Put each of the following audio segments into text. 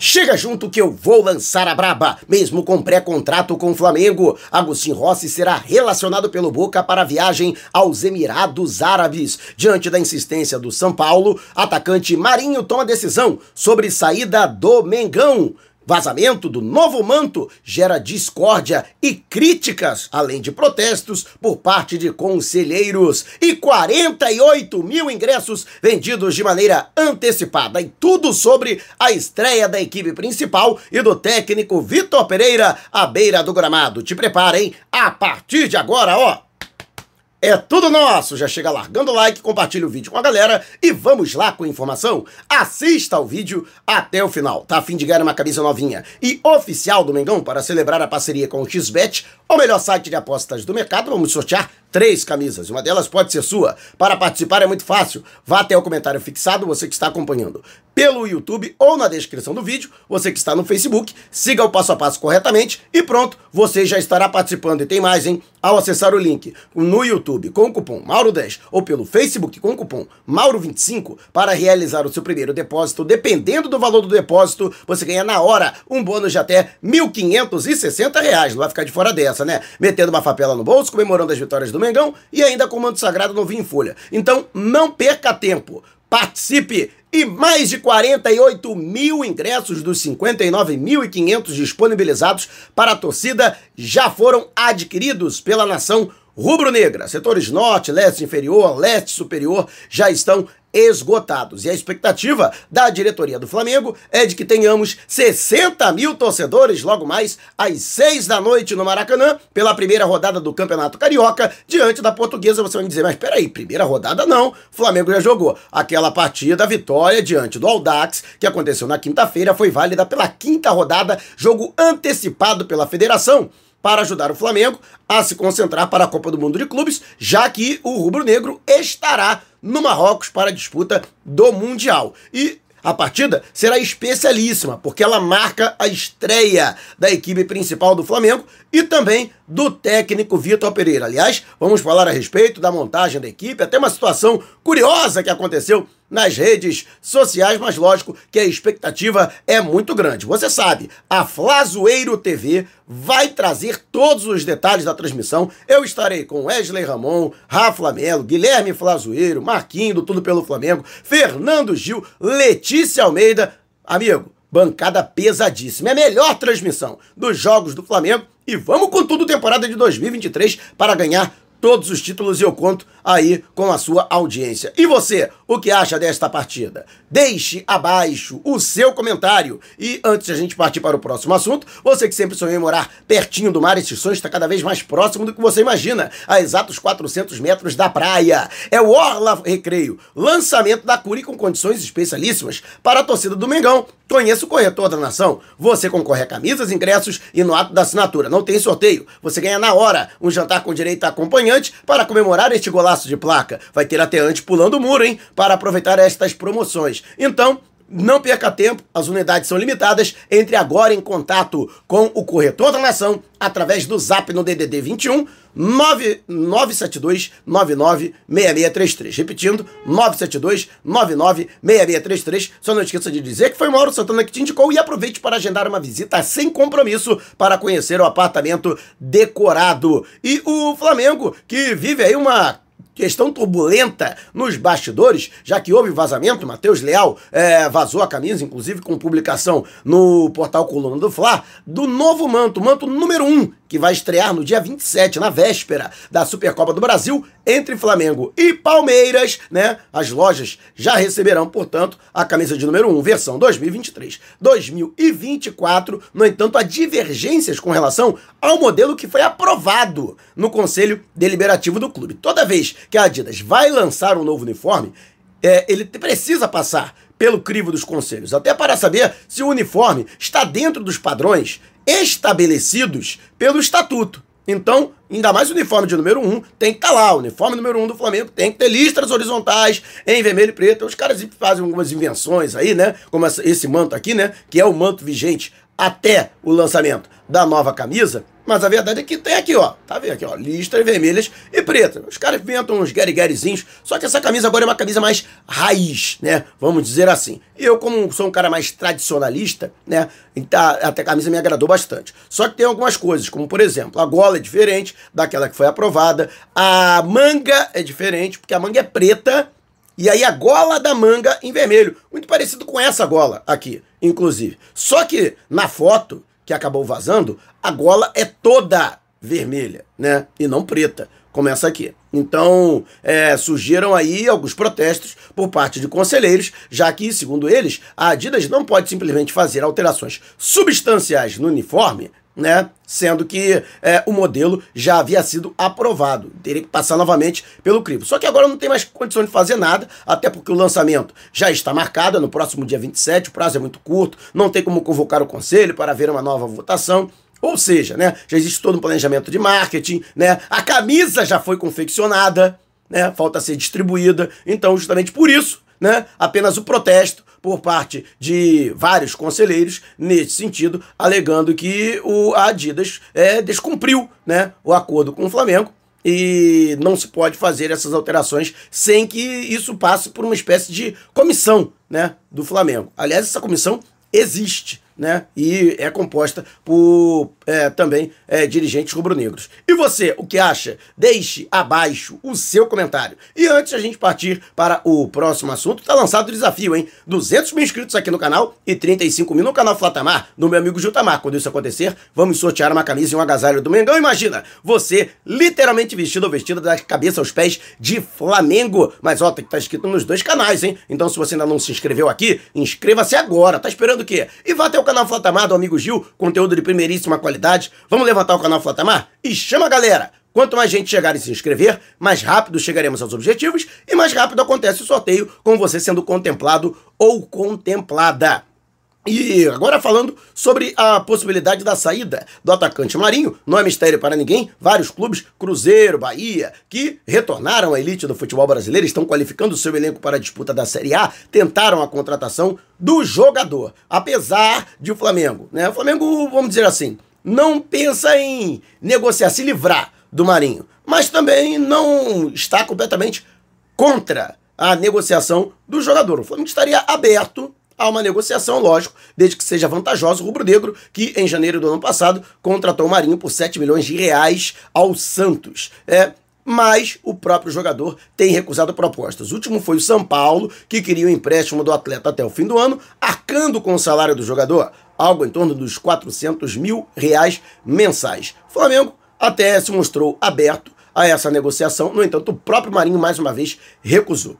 Chega junto que eu vou lançar a braba, mesmo com pré-contrato com o Flamengo. Agostinho Rossi será relacionado pelo Boca para a viagem aos Emirados Árabes. Diante da insistência do São Paulo, atacante Marinho toma decisão sobre saída do Mengão. Vazamento do novo manto gera discórdia e críticas, além de protestos por parte de conselheiros. E 48 mil ingressos vendidos de maneira antecipada. E tudo sobre a estreia da equipe principal e do técnico Vitor Pereira à beira do gramado. Te preparem a partir de agora, ó. É tudo nosso! Já chega largando o like, compartilha o vídeo com a galera e vamos lá com a informação? Assista ao vídeo até o final. Tá a fim de ganhar uma camisa novinha e oficial do Mengão para celebrar a parceria com o XBET, o melhor site de apostas do mercado. Vamos sortear três camisas. Uma delas pode ser sua. Para participar é muito fácil. Vá até o comentário fixado, você que está acompanhando pelo YouTube ou na descrição do vídeo, você que está no Facebook, siga o passo a passo corretamente e pronto, você já estará participando. E tem mais, hein? Ao acessar o link no YouTube com o cupom Mauro10 ou pelo Facebook com o cupom Mauro25 para realizar o seu primeiro depósito, dependendo do valor do depósito, você ganha na hora um bônus de até 1.560 reais. Não vai ficar de fora dessa, né? Metendo uma papela no bolso, comemorando as vitórias do Mengão e ainda com o manto sagrado novinho em folha. Então, não perca tempo. Participe! E mais de 48 mil ingressos dos 59.500 disponibilizados para a torcida já foram adquiridos pela nação rubro-negra. Setores norte, leste inferior, leste superior já estão esgotados. E a expectativa da diretoria do Flamengo é de que tenhamos 60 mil torcedores logo mais às 6 da noite no Maracanã, pela primeira rodada do Campeonato Carioca, diante da Portuguesa. Você vai me dizer, mas peraí, primeira rodada não. O Flamengo já jogou. Aquela partida, a vitória diante do Aldax, que aconteceu na quinta-feira, foi válida pela quinta rodada, jogo antecipado pela federação para ajudar o Flamengo a se concentrar para a Copa do Mundo de Clubes, já que o rubro-negro estará no Marrocos para a disputa do Mundial. E a partida será especialíssima, porque ela marca a estreia da equipe principal do Flamengo e também do técnico Vitor Pereira. Aliás, vamos falar a respeito da montagem da equipe, até uma situação curiosa que aconteceu nas redes sociais, mas lógico que a expectativa é muito grande. Você sabe, a Flazoeiro TV vai trazer todos os detalhes da transmissão. Eu estarei com Wesley Ramon, Rafa Melo, Guilherme Flazoeiro, Marquinho do Tudo Pelo Flamengo, Fernando Gil, Letícia Almeida. Amigo, bancada pesadíssima. É a melhor transmissão dos jogos do Flamengo e vamos com tudo temporada de 2023 para ganhar todos os títulos e eu conto aí com a sua audiência. E você, o que acha desta partida? Deixe abaixo o seu comentário. E antes de a gente partir para o próximo assunto, você que sempre sonhou em morar pertinho do mar, esse sonho está cada vez mais próximo do que você imagina, a exatos 400 metros da praia. É o Orla Recreio, lançamento da Curi com condições especialíssimas para a torcida do Mengão. Conheça o corretor da nação. Você concorre a camisas, ingressos e no ato da assinatura. Não tem sorteio. Você ganha na hora um jantar com direito a acompanhante para comemorar este golaço de placa. Vai ter até antes pulando o muro, hein? Para aproveitar estas promoções. Então, não perca tempo, as unidades são limitadas. Entre agora em contato com o corretor da nação através do zap no DDD 21 972 996633. Repetindo, 972 996633. Só não esqueça de dizer que foi Mauro Santana que te indicou e aproveite para agendar uma visita sem compromisso para conhecer o apartamento decorado. E o Flamengo, que vive aí uma questão turbulenta nos bastidores, já que houve vazamento, Matheus Leal é, vazou a camisa, inclusive com publicação no portal Coluna do Fla, do novo manto, manto número 1, um, que vai estrear no dia 27, na véspera da Supercopa do Brasil, entre Flamengo e Palmeiras, né? As lojas já receberão, portanto, a camisa de número 1, versão 2023-2024. No entanto, há divergências com relação ao modelo que foi aprovado no Conselho Deliberativo do clube. Toda vez que a Adidas vai lançar um novo uniforme, é, ele precisa passar pelo crivo dos conselhos, até para saber se o uniforme está dentro dos padrões estabelecidos pelo estatuto. Então, ainda mais o uniforme de número 1 um, tem que estar tá lá. O uniforme número 1 um do Flamengo tem que ter listras horizontais em vermelho e preto. Os caras fazem algumas invenções aí, né? Como esse manto aqui, né? Que é o manto vigente até o lançamento da nova camisa. Mas a verdade é que tem aqui, ó. Tá vendo aqui, ó? Listras vermelhas e pretas. Os caras inventam uns gueriguerizinhos. Só que essa camisa agora é uma camisa mais raiz, né? Vamos dizer assim. Eu, como sou um cara mais tradicionalista, né? Então, até a camisa me agradou bastante. Só que tem algumas coisas, como por exemplo, a gola é diferente daquela que foi aprovada. A manga é diferente, porque a manga é preta. E aí a gola da manga em vermelho. Muito parecido com essa gola aqui, inclusive. Só que na foto que acabou vazando, a gola é toda vermelha, né? E não preta, como essa aqui. Então, é, surgiram aí alguns protestos por parte de conselheiros, já que, segundo eles, a Adidas não pode simplesmente fazer alterações substanciais no uniforme né? Sendo que é, o modelo já havia sido aprovado. Teria que passar novamente pelo crivo. Só que agora não tem mais condição de fazer nada, até porque o lançamento já está marcado no próximo dia 27, o prazo é muito curto, não tem como convocar o conselho para ver uma nova votação. Ou seja, né, já existe todo um planejamento de marketing, né? A camisa já foi confeccionada, né? Falta ser distribuída. Então, justamente por isso, né, apenas o protesto por parte de vários conselheiros nesse sentido, alegando que o Adidas é, descumpriu né, o acordo com o Flamengo e não se pode fazer essas alterações sem que isso passe por uma espécie de comissão né, do Flamengo. Aliás, essa comissão existe né? E é composta por é, também é, dirigentes rubro-negros. E você, o que acha? Deixe abaixo o seu comentário. E antes a gente partir para o próximo assunto, tá lançado o desafio, hein? 200 mil inscritos aqui no canal e 35 mil no canal Flatamar, no meu amigo Jutamar. Quando isso acontecer, vamos sortear uma camisa e um agasalho do Mengão. Imagina, você literalmente vestido ou vestida da cabeça aos pés de Flamengo. Mas ó, tem que estar tá escrito nos dois canais, hein? Então se você ainda não se inscreveu aqui, inscreva-se agora. Tá esperando o quê? E vá até o canal Flatamar do amigo Gil, conteúdo de primeiríssima qualidade. Vamos levantar o canal Flatamar? E chama a galera! Quanto mais gente chegar e se inscrever, mais rápido chegaremos aos objetivos e mais rápido acontece o sorteio com você sendo contemplado ou contemplada. E agora falando sobre a possibilidade da saída do atacante Marinho, não é mistério para ninguém, vários clubes, Cruzeiro, Bahia, que retornaram à elite do futebol brasileiro, estão qualificando o seu elenco para a disputa da Série A, tentaram a contratação do jogador, apesar de o Flamengo, né? O Flamengo, vamos dizer assim, não pensa em negociar, se livrar do Marinho, mas também não está completamente contra a negociação do jogador. O Flamengo estaria aberto a uma negociação, lógico, desde que seja vantajoso o rubro-negro, que em janeiro do ano passado contratou o Marinho por 7 milhões de reais ao Santos. É, mas o próprio jogador tem recusado propostas. O último foi o São Paulo, que queria o empréstimo do atleta até o fim do ano, arcando com o salário do jogador, algo em torno dos 400 mil reais mensais. O Flamengo até se mostrou aberto a essa negociação, no entanto, o próprio Marinho mais uma vez recusou.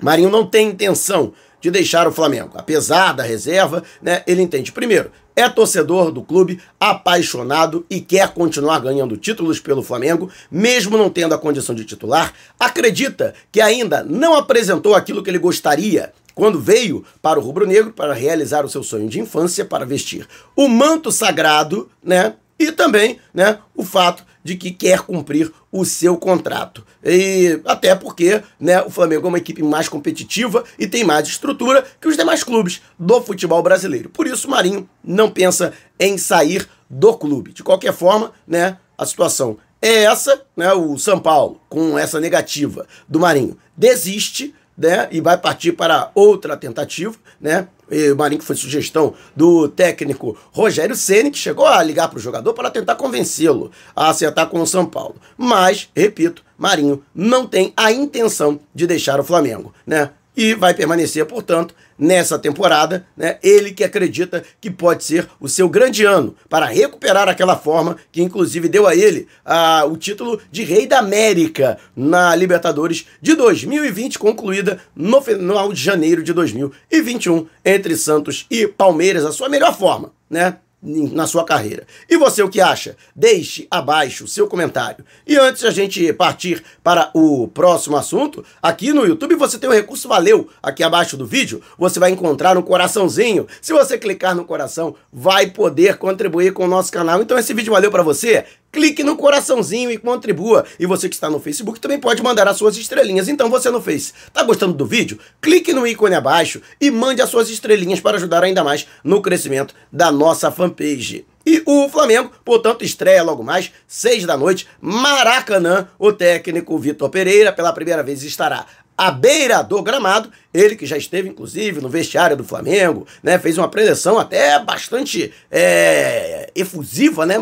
Marinho não tem intenção de deixar o Flamengo. Apesar da reserva, né, ele entende. Primeiro, é torcedor do clube, apaixonado e quer continuar ganhando títulos pelo Flamengo, mesmo não tendo a condição de titular. Acredita que ainda não apresentou aquilo que ele gostaria quando veio para o Rubro Negro para realizar o seu sonho de infância, para vestir o manto sagrado, né? E também, né, o fato de que quer cumprir o seu contrato. E até porque né, o Flamengo é uma equipe mais competitiva e tem mais estrutura que os demais clubes do futebol brasileiro. Por isso, o Marinho não pensa em sair do clube. De qualquer forma, né, a situação é essa, né, o São Paulo, com essa negativa do Marinho, desiste né, e vai partir para outra tentativa, né? E o Marinho foi sugestão do técnico Rogério Ceni que chegou a ligar para o jogador para tentar convencê-lo a acertar com o São Paulo. Mas, repito, Marinho não tem a intenção de deixar o Flamengo, né? E vai permanecer, portanto, nessa temporada, né? Ele que acredita que pode ser o seu grande ano para recuperar aquela forma que inclusive deu a ele a, o título de Rei da América na Libertadores de 2020, concluída no final de janeiro de 2021 entre Santos e Palmeiras, a sua melhor forma, né? Na sua carreira. E você o que acha? Deixe abaixo o seu comentário. E antes de a gente partir para o próximo assunto, aqui no YouTube você tem o recurso Valeu. Aqui abaixo do vídeo você vai encontrar um coraçãozinho. Se você clicar no coração, vai poder contribuir com o nosso canal. Então esse vídeo valeu para você? Clique no coraçãozinho e contribua. E você que está no Facebook também pode mandar as suas estrelinhas. Então você não fez. Tá gostando do vídeo? Clique no ícone abaixo e mande as suas estrelinhas para ajudar ainda mais no crescimento da nossa fanpage. E o Flamengo, portanto, estreia logo mais, seis da noite, Maracanã. O técnico Vitor Pereira, pela primeira vez, estará à beira do gramado. Ele que já esteve, inclusive, no vestiário do Flamengo, né? Fez uma preleção até bastante é, efusiva, né?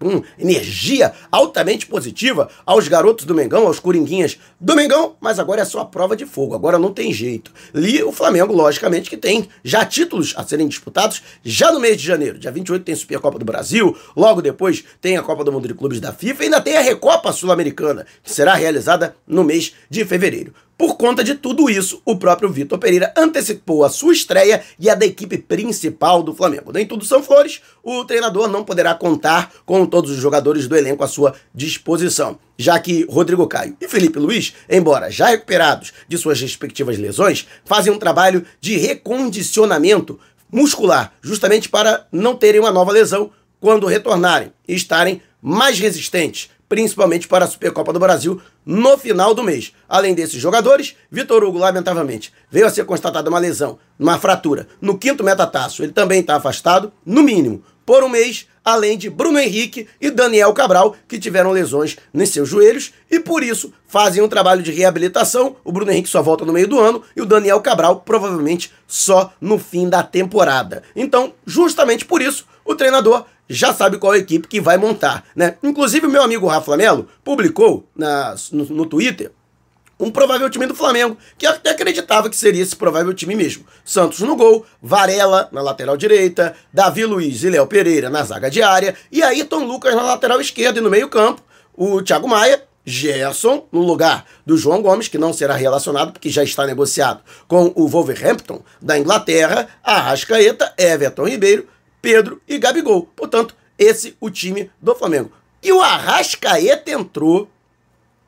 Com energia altamente positiva aos garotos do Mengão, aos coringuinhas do Mengão, mas agora é só a prova de fogo, agora não tem jeito. Li o Flamengo, logicamente, que tem já títulos a serem disputados já no mês de janeiro. Dia 28 tem Supercopa do Brasil, logo depois tem a Copa do Mundo de Clubes da FIFA e ainda tem a Recopa Sul-Americana, que será realizada no mês de fevereiro. Por conta de tudo isso, o próprio Vitor Pereira antecipou a sua estreia e a da equipe principal do Flamengo. Nem tudo são flores, o treinador não poderá contar com todos os jogadores do elenco à sua disposição, já que Rodrigo Caio e Felipe Luiz, embora já recuperados de suas respectivas lesões, fazem um trabalho de recondicionamento muscular, justamente para não terem uma nova lesão quando retornarem e estarem mais resistentes principalmente para a Supercopa do Brasil no final do mês. Além desses jogadores, Vitor Hugo, lamentavelmente, veio a ser constatada uma lesão, uma fratura no quinto metatarso. Ele também está afastado, no mínimo, por um mês, além de Bruno Henrique e Daniel Cabral, que tiveram lesões nos seus joelhos e por isso fazem um trabalho de reabilitação. O Bruno Henrique só volta no meio do ano e o Daniel Cabral provavelmente só no fim da temporada. Então, justamente por isso, o treinador já sabe qual equipe que vai montar, né? Inclusive o meu amigo Rafa Melo publicou na, no, no Twitter um provável time do Flamengo, que até acreditava que seria esse provável time mesmo. Santos no gol, Varela na lateral direita, Davi Luiz e Léo Pereira na zaga diária, e Ayrton Lucas na lateral esquerda e no meio campo, o Thiago Maia, Gerson no lugar do João Gomes, que não será relacionado porque já está negociado com o Wolverhampton da Inglaterra, Arrascaeta, Everton Ribeiro, Pedro e Gabigol. Portanto, esse o time do Flamengo. E o Arrascaeta entrou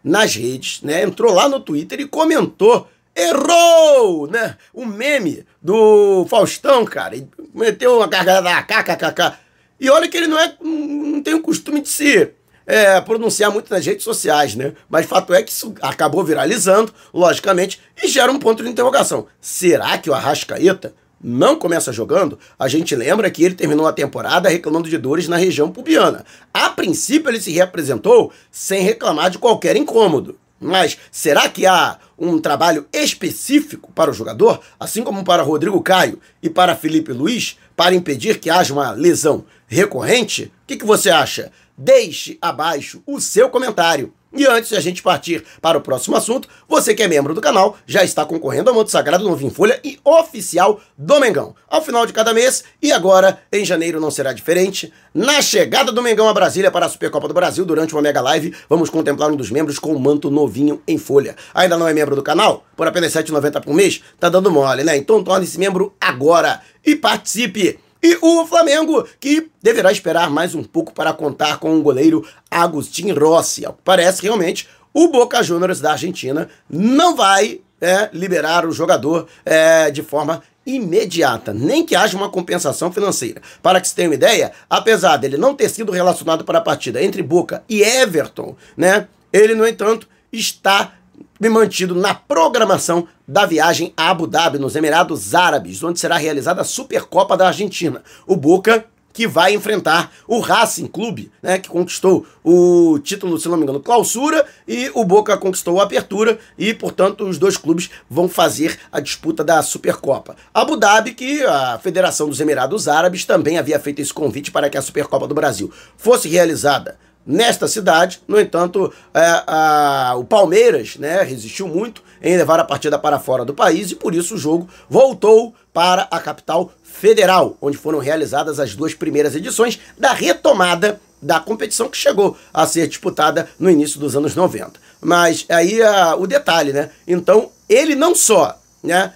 nas redes, né? Entrou lá no Twitter e comentou errou, né? O meme do Faustão, cara, e meteu uma gargalhada kkkk. E olha que ele não é não tem o costume de se é, pronunciar muito nas redes sociais, né? Mas fato é que isso acabou viralizando, logicamente, e gera um ponto de interrogação. Será que o Arrascaeta não começa jogando, a gente lembra que ele terminou a temporada reclamando de dores na região pubiana. A princípio, ele se representou sem reclamar de qualquer incômodo. Mas será que há um trabalho específico para o jogador, assim como para Rodrigo Caio e para Felipe Luiz, para impedir que haja uma lesão recorrente? O que, que você acha? Deixe abaixo o seu comentário. E antes de a gente partir para o próximo assunto, você que é membro do canal já está concorrendo ao Monte Sagrado Novo em Folha e oficial do Mengão. Ao final de cada mês, e agora em janeiro não será diferente, na chegada do Mengão a Brasília para a Supercopa do Brasil, durante uma mega live, vamos contemplar um dos membros com o manto novinho em folha. Ainda não é membro do canal? Por apenas R$ 7,90 por mês? Tá dando mole, né? Então torne-se membro agora e participe! E o Flamengo, que deverá esperar mais um pouco para contar com o goleiro Agustin Rossi. Ao que parece, realmente, o Boca Juniors da Argentina não vai é, liberar o jogador é, de forma imediata, nem que haja uma compensação financeira. Para que se tenha uma ideia, apesar dele não ter sido relacionado para a partida entre Boca e Everton, né, ele, no entanto, está me mantido na programação da viagem a Abu Dhabi, nos Emirados Árabes, onde será realizada a Supercopa da Argentina. O Boca que vai enfrentar o Racing Clube, né, que conquistou o título, se não me engano, clausura, e o Boca conquistou a apertura, e, portanto, os dois clubes vão fazer a disputa da Supercopa. Abu Dhabi, que a Federação dos Emirados Árabes também havia feito esse convite para que a Supercopa do Brasil fosse realizada nesta cidade. No entanto, é, a, o Palmeiras né, resistiu muito em levar a partida para fora do país e por isso o jogo voltou para a capital federal, onde foram realizadas as duas primeiras edições da retomada da competição que chegou a ser disputada no início dos anos 90. Mas aí a, o detalhe, né? Então, ele não só né,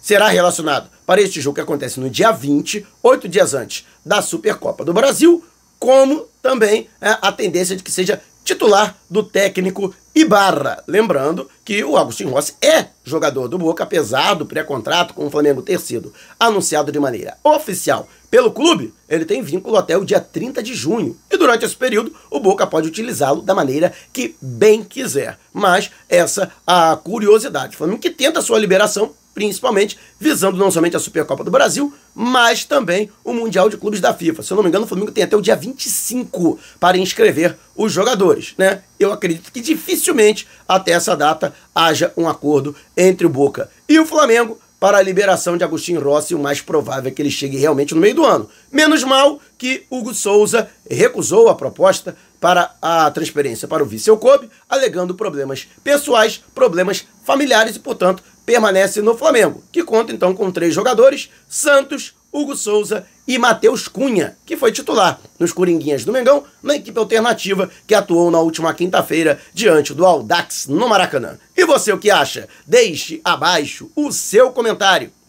será relacionado para este jogo que acontece no dia 20, oito dias antes da Supercopa do Brasil, como também é, a tendência de que seja titular do técnico Ibarra. Lembrando que o Agostinho Rossi é jogador do Boca, apesar do pré-contrato com o Flamengo ter sido anunciado de maneira oficial pelo clube, ele tem vínculo até o dia 30 de junho. E durante esse período, o Boca pode utilizá-lo da maneira que bem quiser. Mas essa a curiosidade. O Flamengo que tenta sua liberação principalmente visando não somente a Supercopa do Brasil, mas também o Mundial de Clubes da FIFA. Se eu não me engano, o Flamengo tem até o dia 25 para inscrever os jogadores, né? Eu acredito que dificilmente até essa data haja um acordo entre o Boca e o Flamengo para a liberação de Agostinho Rossi, o mais provável é que ele chegue realmente no meio do ano. Menos mal que Hugo Souza recusou a proposta para a transferência para o Vissel Kobe, alegando problemas pessoais, problemas familiares e, portanto, permanece no Flamengo, que conta então com três jogadores: Santos, Hugo Souza e Matheus Cunha, que foi titular nos Coringuinhas do Mengão, na equipe alternativa que atuou na última quinta-feira diante do Aldax no Maracanã. E você o que acha? Deixe abaixo o seu comentário.